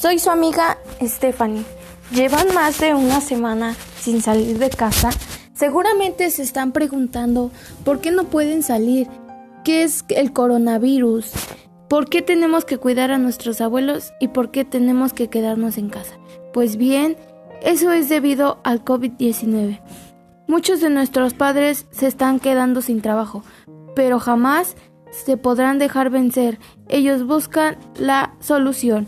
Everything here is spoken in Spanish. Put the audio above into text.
Soy su amiga Stephanie. Llevan más de una semana sin salir de casa. Seguramente se están preguntando por qué no pueden salir, qué es el coronavirus, por qué tenemos que cuidar a nuestros abuelos y por qué tenemos que quedarnos en casa. Pues bien, eso es debido al COVID-19. Muchos de nuestros padres se están quedando sin trabajo, pero jamás se podrán dejar vencer. Ellos buscan la solución.